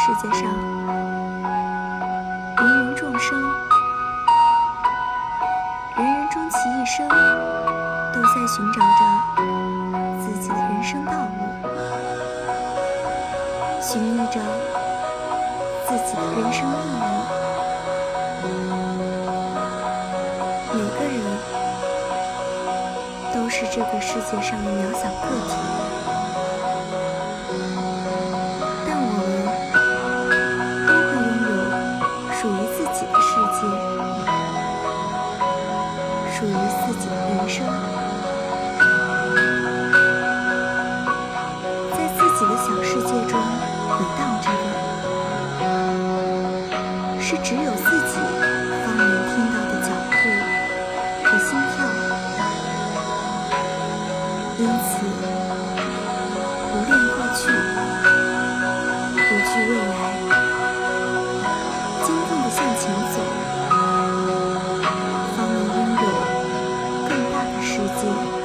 世界上，芸芸众生，人人终其一生都在寻找着自己的人生道路，寻觅着自己的人生意义。每个人都是这个世界上的渺小个体，属于自己的人生，在自己的小世界中，等待着，是只有自己方能听到的脚步和心跳。因此，不恋过去，不惧未来，坚定的向。自。